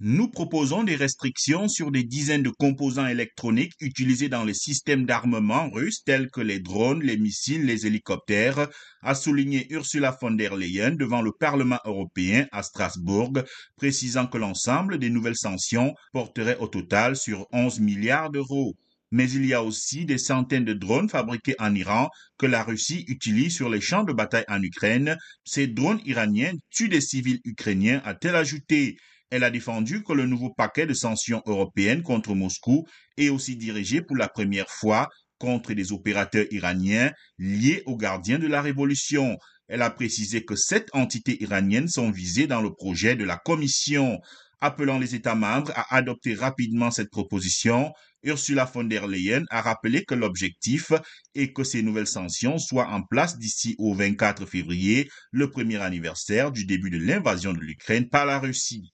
Nous proposons des restrictions sur des dizaines de composants électroniques utilisés dans les systèmes d'armement russes tels que les drones, les missiles, les hélicoptères, a souligné Ursula von der Leyen devant le Parlement européen à Strasbourg, précisant que l'ensemble des nouvelles sanctions porterait au total sur 11 milliards d'euros. Mais il y a aussi des centaines de drones fabriqués en Iran que la Russie utilise sur les champs de bataille en Ukraine. Ces drones iraniens tuent des civils ukrainiens, a-t-elle ajouté. Elle a défendu que le nouveau paquet de sanctions européennes contre Moscou est aussi dirigé pour la première fois contre des opérateurs iraniens liés aux gardiens de la révolution. Elle a précisé que sept entités iraniennes sont visées dans le projet de la Commission. Appelant les États membres à adopter rapidement cette proposition, Ursula von der Leyen a rappelé que l'objectif est que ces nouvelles sanctions soient en place d'ici au 24 février, le premier anniversaire du début de l'invasion de l'Ukraine par la Russie.